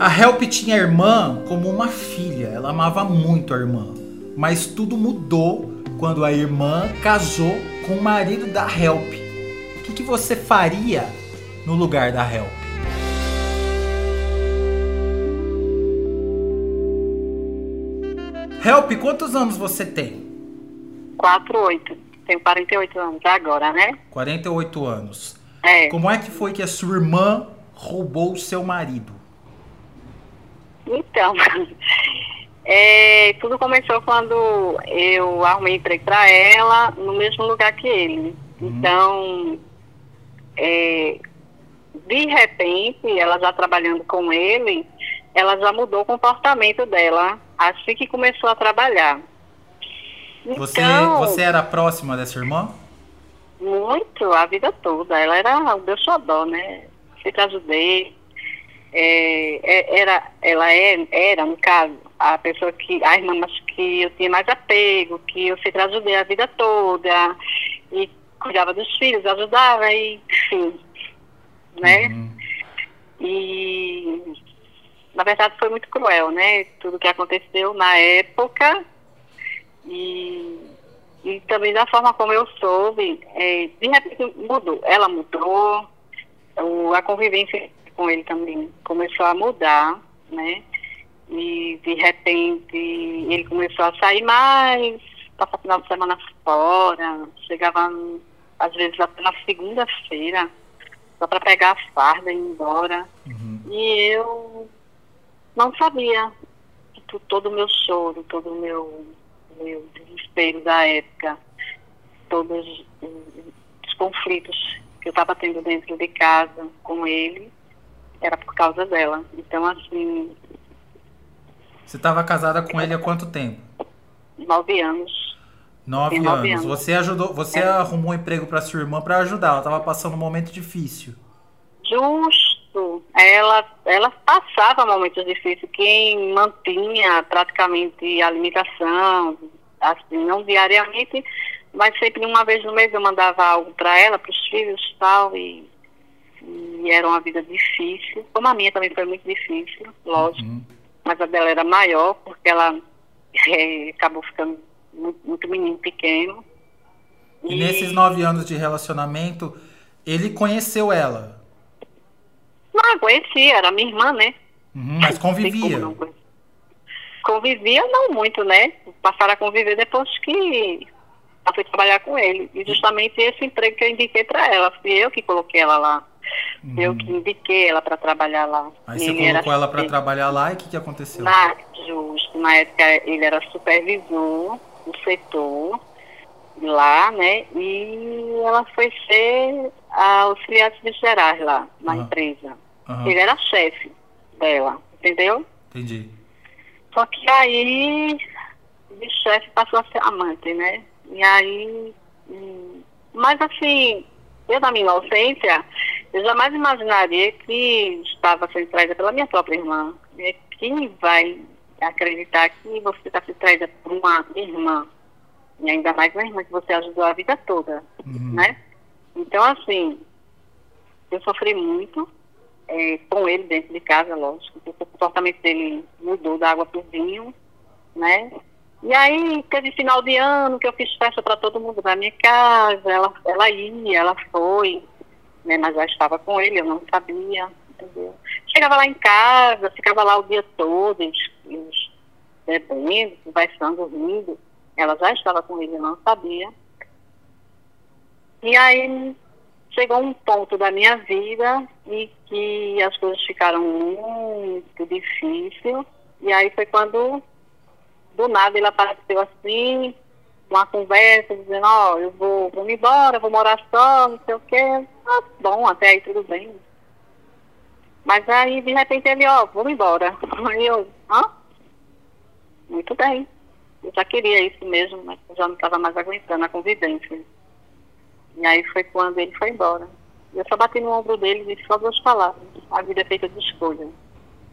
A Help tinha a irmã como uma filha, ela amava muito a irmã. Mas tudo mudou quando a irmã casou com o marido da Help. O que, que você faria no lugar da Help? Help, quantos anos você tem? 48. Tenho 48 anos agora, né? 48 anos. É. Como é que foi que a sua irmã roubou o seu marido? Então, é, tudo começou quando eu arrumei emprego para ela no mesmo lugar que ele. Então, é, de repente, ela já trabalhando com ele, ela já mudou o comportamento dela assim que começou a trabalhar. Você, Então, você era próxima dessa irmã? Muito, a vida toda. Ela era o meu xodó, né? Sempre ajudei. É, é, era, ela é, era, no caso, a pessoa que, a irmã que eu tinha mais apego, que eu sempre ajudei a vida toda, e cuidava dos filhos, ajudava, e, enfim, né? Uhum. E, na verdade, foi muito cruel, né? Tudo que aconteceu na época. E, e também da forma como eu soube, é, de repente mudou. Ela mudou, o, a convivência com ele também começou a mudar, né? E de repente ele começou a sair mais, passar final de semana fora, chegava às vezes até na segunda-feira, só para pegar a farda e ir embora. Uhum. E eu não sabia todo o meu choro, todo o meu, meu desespero da época, todos os conflitos que eu estava tendo dentro de casa com ele, era por causa dela. Então, assim, Você estava casada com ele há quanto tempo? nove anos. Nove, Tem nove anos. anos. Você ajudou, você É. arrumou um emprego para sua irmã para ajudar. Ela estava passando um momento difícil. Justo. Ela, ela passava momentos difíceis. Quem mantinha praticamente a alimentação, assim, não diariamente, mas sempre uma vez no mês eu mandava algo para ela, para os filhos e tal, e, e era uma vida difícil. Como a minha também foi muito difícil, lógico, Uhum. mas a dela era maior, porque ela eh, acabou ficando muito, muito menino pequeno. E nesses nove anos de relacionamento, ele conheceu ela, Não, conhecia, era minha irmã, né? Uhum, mas convivia. não. Convivia não muito, né? Passaram a conviver depois que eu fui trabalhar com ele. E justamente esse emprego que eu indiquei para ela. Fui eu que coloquei ela lá. Eu que indiquei ela para trabalhar lá. Uhum. Aí você colocou ela para trabalhar lá e o que, que aconteceu? Na, justo, na época ele era supervisor do setor lá, né? E ela foi ser a auxiliar de gerais lá na Aham. empresa. Aham, Ele era chefe dela, entendeu? Entendi. Só que aí de chefe passou a ser amante, né? E aí. hum, Mas assim, eu na minha inocência, eu jamais imaginaria que estava sendo traída pela minha própria irmã. E Quem vai acreditar que você está sendo traída por uma irmã? E ainda mais uma irmã que você ajudou a vida toda, Uhum. né? Então, assim, eu sofri muito é, com ele dentro de casa, lógico, o comportamento dele mudou da água pro vinho, né? E aí, teve final de ano que eu fiz festa para todo mundo na minha casa, ela, ela ia, ela foi, né? Mas já estava com ele, eu não sabia, entendeu? Chegava lá em casa, ficava lá o dia todo, eles, eles bebendo, conversando, rindo. Ela já estava com ele, eu não sabia. E aí chegou um ponto da minha vida e que as coisas ficaram muito difíceis. E aí foi quando, do nada, ele apareceu assim, uma conversa, dizendo, ó, eu vou, vou me embora, vou morar só, não sei o quê. Ah, bom, até aí tudo bem. Mas aí, de repente, ele, ó, me embora. Aí eu, hã? Muito bem. Eu já queria isso mesmo, mas eu já não estava mais aguentando a convivência. E aí foi quando ele foi embora. Eu só bati no ombro dele e disse só duas palavras. A vida é feita de escolha.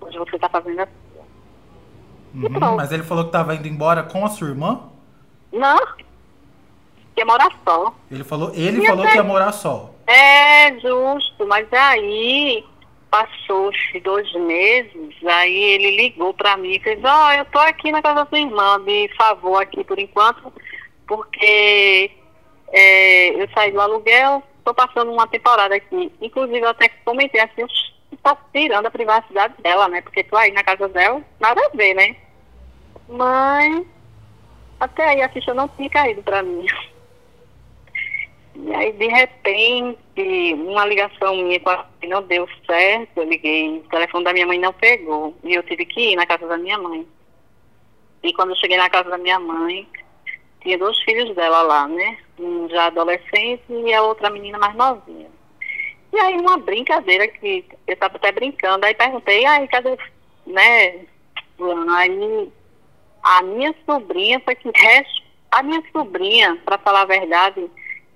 Hoje você está fazendo a sua. Uhum. Mas ele falou que estava indo embora com a sua irmã? Não, quer morar só. Ele falou, ele falou que ia morar só. É justo, mas aí passou de dois meses, aí ele ligou para mim e fez, ó, oh, eu tô aqui na casa da sua irmã, de favor aqui por enquanto, porque é, eu saí do aluguel, tô passando uma temporada aqui. Inclusive, eu até comentei assim, tá tirando a privacidade dela, né? Porque tô aí na casa dela, nada a ver, né? Mas até aí a ficha não tinha caído para mim. Aí, de repente, uma ligação minha com a não deu certo. Eu liguei, o telefone da minha mãe não pegou. E eu tive que ir na casa da minha mãe. E quando eu cheguei na casa da minha mãe, tinha dois filhos dela lá, né? Um já adolescente e a outra menina mais novinha. E aí, uma brincadeira que eu estava até brincando, aí perguntei, aí, cadê, né, Aí, a minha sobrinha foi que, a minha sobrinha, para falar a verdade,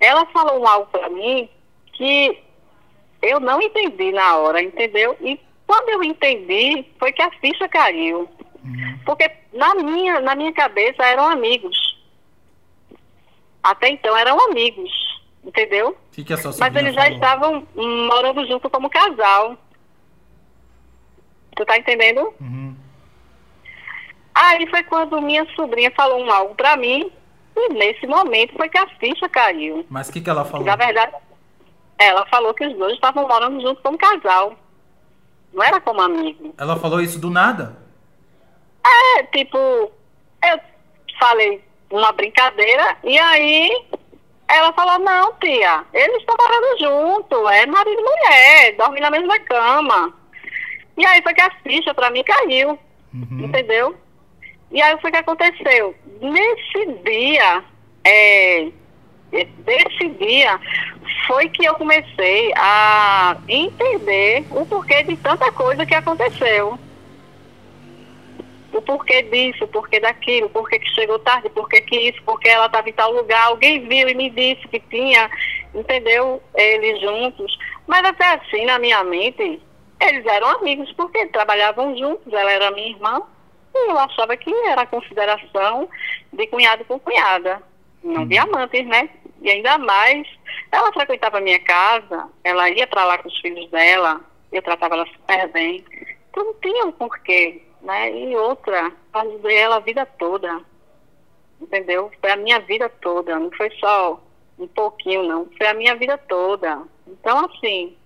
ela falou algo para mim que eu não entendi na hora, entendeu? E quando eu entendi, foi que a ficha caiu. Uhum. Porque na minha, na minha cabeça eram amigos. Até então eram amigos, entendeu? Mas eles já estavam morando junto como casal. Tu tá entendendo? Uhum. Aí foi quando minha sobrinha falou um algo pra mim e nesse momento foi que a ficha caiu. Mas o que, que ela falou? Na verdade, ela falou que os dois estavam morando juntos como casal. Não era como amigo. Ela falou isso do nada? É, tipo, eu falei uma brincadeira e aí ela falou, não, tia, eles estão morando junto, é marido e mulher, dormem na mesma cama. E aí foi que a ficha pra mim caiu. Uhum. Entendeu? E aí foi que aconteceu. Nesse dia, é, desse dia, foi que eu comecei a entender o porquê de tanta coisa que aconteceu. O porquê disso, o porquê daquilo, o porquê que chegou tarde, o porquê que isso, porque ela estava em tal lugar, alguém viu e me disse que tinha, entendeu? Eles juntos. Mas até assim, na minha mente, eles eram amigos, porque trabalhavam juntos, ela era minha irmã eu achava que era consideração de cunhado com cunhada, não de amantes, né? E ainda mais, ela frequentava a minha casa, ela ia para lá com os filhos dela, eu tratava ela super bem. Então não tinha um porquê, né? E outra, ajudei ela a vida toda, entendeu? Foi a minha vida toda, não foi só um pouquinho, não. Foi a minha vida toda. Então, assim.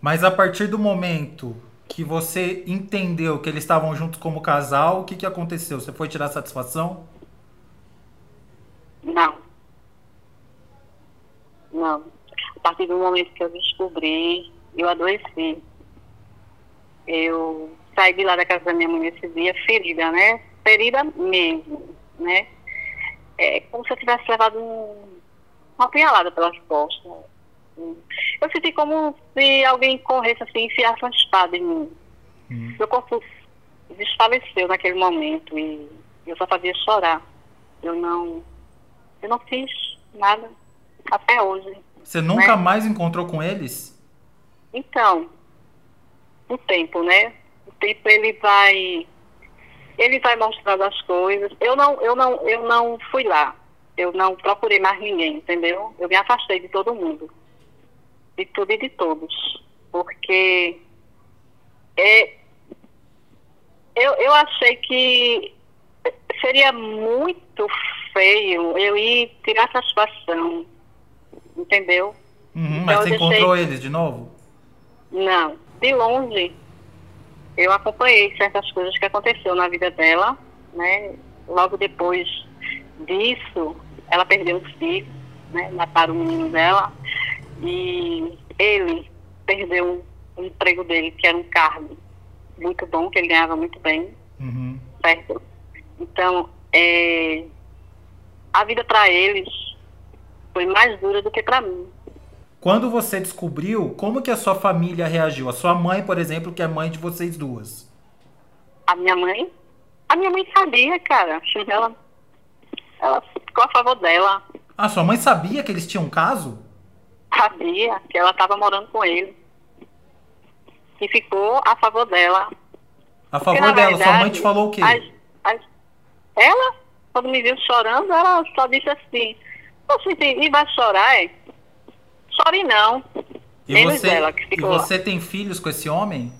Mas a partir do momento que você entendeu que eles estavam juntos como casal, o que, que aconteceu? Você foi tirar satisfação? Não. Não. A partir do momento que eu descobri, eu adoeci. Eu saí de lá da casa da minha mãe esse dia ferida, né? Ferida mesmo, né? É como se eu tivesse levado um, uma punhalada pelas costas eu senti como se alguém corresse assim, enfiasse uma espada em mim. Uhum. Meu corpo desfaleceu naquele momento e eu só fazia chorar. Eu não, eu não fiz nada até hoje. Você nunca né? mais encontrou com eles? Então, o tempo, né? O tempo ele vai ele vai mostrando as coisas. Eu não, eu não, eu não fui lá. Eu não procurei mais ninguém, entendeu? Eu me afastei de todo mundo de tudo e de todos. Porque é, eu, eu achei que seria muito feio eu ir tirar satisfação. Entendeu? Uhum, então, mas você deixei... encontrou eles de novo? Não, de longe. Eu acompanhei certas coisas que aconteceu na vida dela, né? Logo depois disso, ela perdeu um filho, né? Mataram o menino dela. E ele perdeu o emprego dele, que era um cargo muito bom, que ele ganhava muito bem, uhum. certo? Então, é, a vida para eles foi mais dura do que para mim. Quando você descobriu, como que a sua família reagiu? A sua mãe, por exemplo, que é mãe de vocês duas. A minha mãe? A minha mãe sabia, cara. Ela, ela ficou a favor dela. A sua mãe sabia que eles tinham um caso? Sabia que ela estava morando com ele. E ficou a favor dela. A favor Porque, dela? Verdade, Sua mãe te falou o quê? As, as, ela, quando me viu chorando, ela só disse assim, você e vai chorar, é? Chore não. E você, ela, que e ficou lá. você tem filhos com esse homem?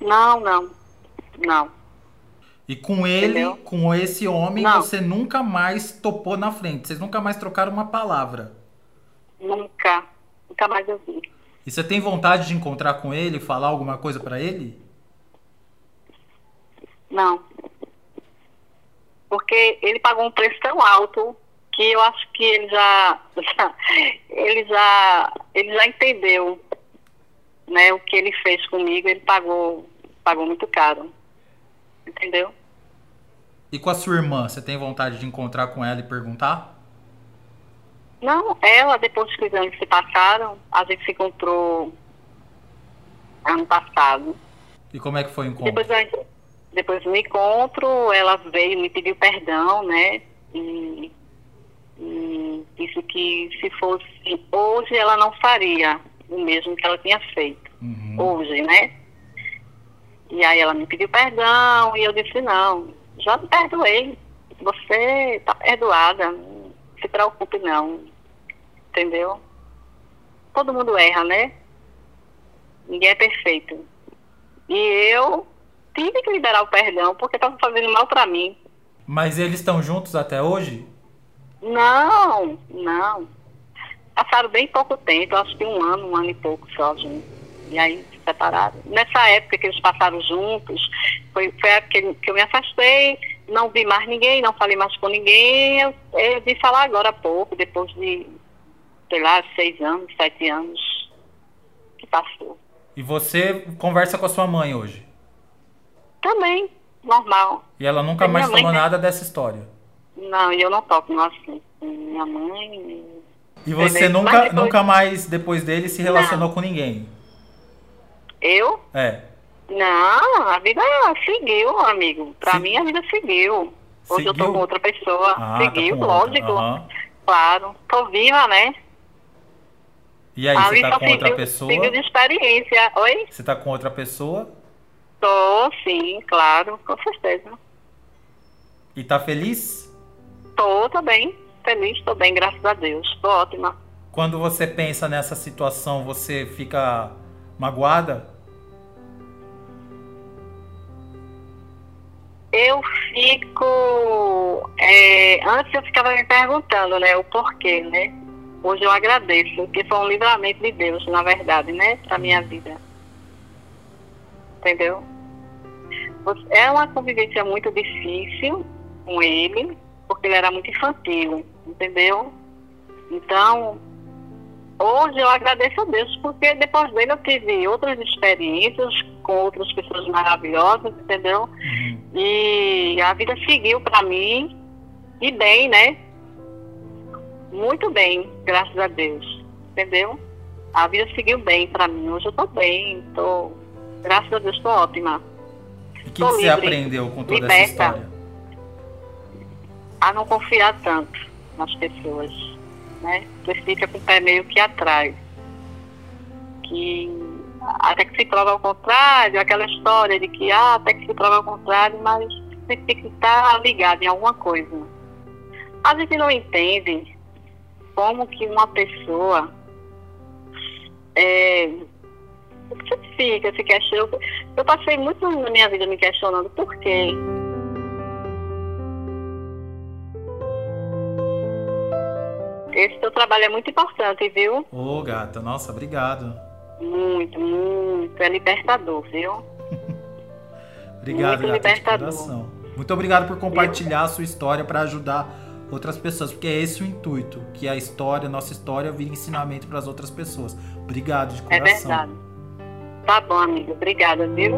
Não, não. Não. E com ele, Entendeu? com esse homem, Não. você nunca mais topou na frente. Vocês nunca mais trocaram uma palavra. Nunca. Nunca mais eu vi. E você tem vontade de encontrar com ele, falar alguma coisa pra ele? Não. Porque ele pagou um preço tão alto que eu acho que ele já, já- ele já ele já entendeu né, o que ele fez comigo, ele pagou pagou muito caro. Entendeu? E com a sua irmã, você tem vontade de encontrar com ela e perguntar? Não, ela, depois que os anos se passaram, a gente se encontrou ano passado. E como é que foi o encontro? Depois, a- depois do encontro, ela veio, me pediu perdão, né? E, e disse que se fosse hoje, ela não faria o mesmo que ela tinha feito. Uhum. Hoje, né? E aí ela me pediu perdão e eu disse, não, já me perdoei. Você está perdoada, se preocupe não. Entendeu? Todo mundo erra, né? Ninguém é perfeito. E eu tive que liberar o perdão porque estava fazendo mal para mim. Mas eles estão juntos até hoje? Não, não. Passaram bem pouco tempo, acho que um ano, um ano e pouco só juntos. E aí se separaram. Nessa época que eles passaram juntos, foi, foi a época que, que eu me afastei, não vi mais ninguém, não falei mais com ninguém. Eu, eu vim falar agora há pouco, depois de, sei lá, seis anos, sete anos que passou. E você conversa com a sua mãe hoje? Também, normal. E ela nunca Minha mais falou nada dessa história? Não, e eu não toco no assunto. Minha mãe. E você nunca, depois- nunca mais, depois dele, se relacionou com ninguém? Eu? É. Não, a vida seguiu, amigo. Pra Se- mim a vida seguiu. Hoje eu tô Seguiu? com outra pessoa. Ah, tá seguiu, outra. lógico. Aham. Claro. Tô viva, né? E aí, a você tá com outra seguiu, pessoa? seguiu de experiência. Oi? Você tá com outra pessoa? Tô, sim, claro, com certeza. E tá feliz? Tô, tô bem. Feliz, tô bem, graças a Deus. Tô ótima. Quando você pensa nessa situação, você fica magoada? Eu fico. é, antes eu ficava me perguntando, né, o porquê, né? Hoje eu agradeço, porque foi um livramento de Deus, na verdade, né, pra minha vida. Entendeu? É uma convivência muito difícil com ele, porque ele era muito infantil, entendeu? Então, hoje eu agradeço a Deus, porque depois dele eu tive outras experiências com outras pessoas maravilhosas, entendeu? Uhum. E a vida seguiu para mim e bem, né? Muito bem, graças a Deus. Entendeu? A vida seguiu bem para mim. Hoje eu tô bem, tô graças a Deus tô ótima. E o que, que você livre, aprendeu com toda essa liberta. história? A não confiar tanto nas pessoas, né? Fica com o pé meio que atrás. Que até que se prova ao contrário, aquela história de que ah, até que se prova ao contrário, mas você tem que estar ligado em alguma coisa. A gente não entende como que uma pessoa é, fica se questionando. Eu passei muito na minha vida me questionando por quê. Esse teu trabalho é muito importante, viu? Ô, gata, nossa, obrigado. Muito, muito. É libertador, viu? Obrigado, Muito gata, libertador. Muito obrigado por compartilhar a sua história para ajudar outras pessoas, porque é esse o intuito, que a história, nossa história, vire ensinamento para as outras pessoas. Obrigado de É coração. verdade. Tá bom, amigo. Obrigada, viu?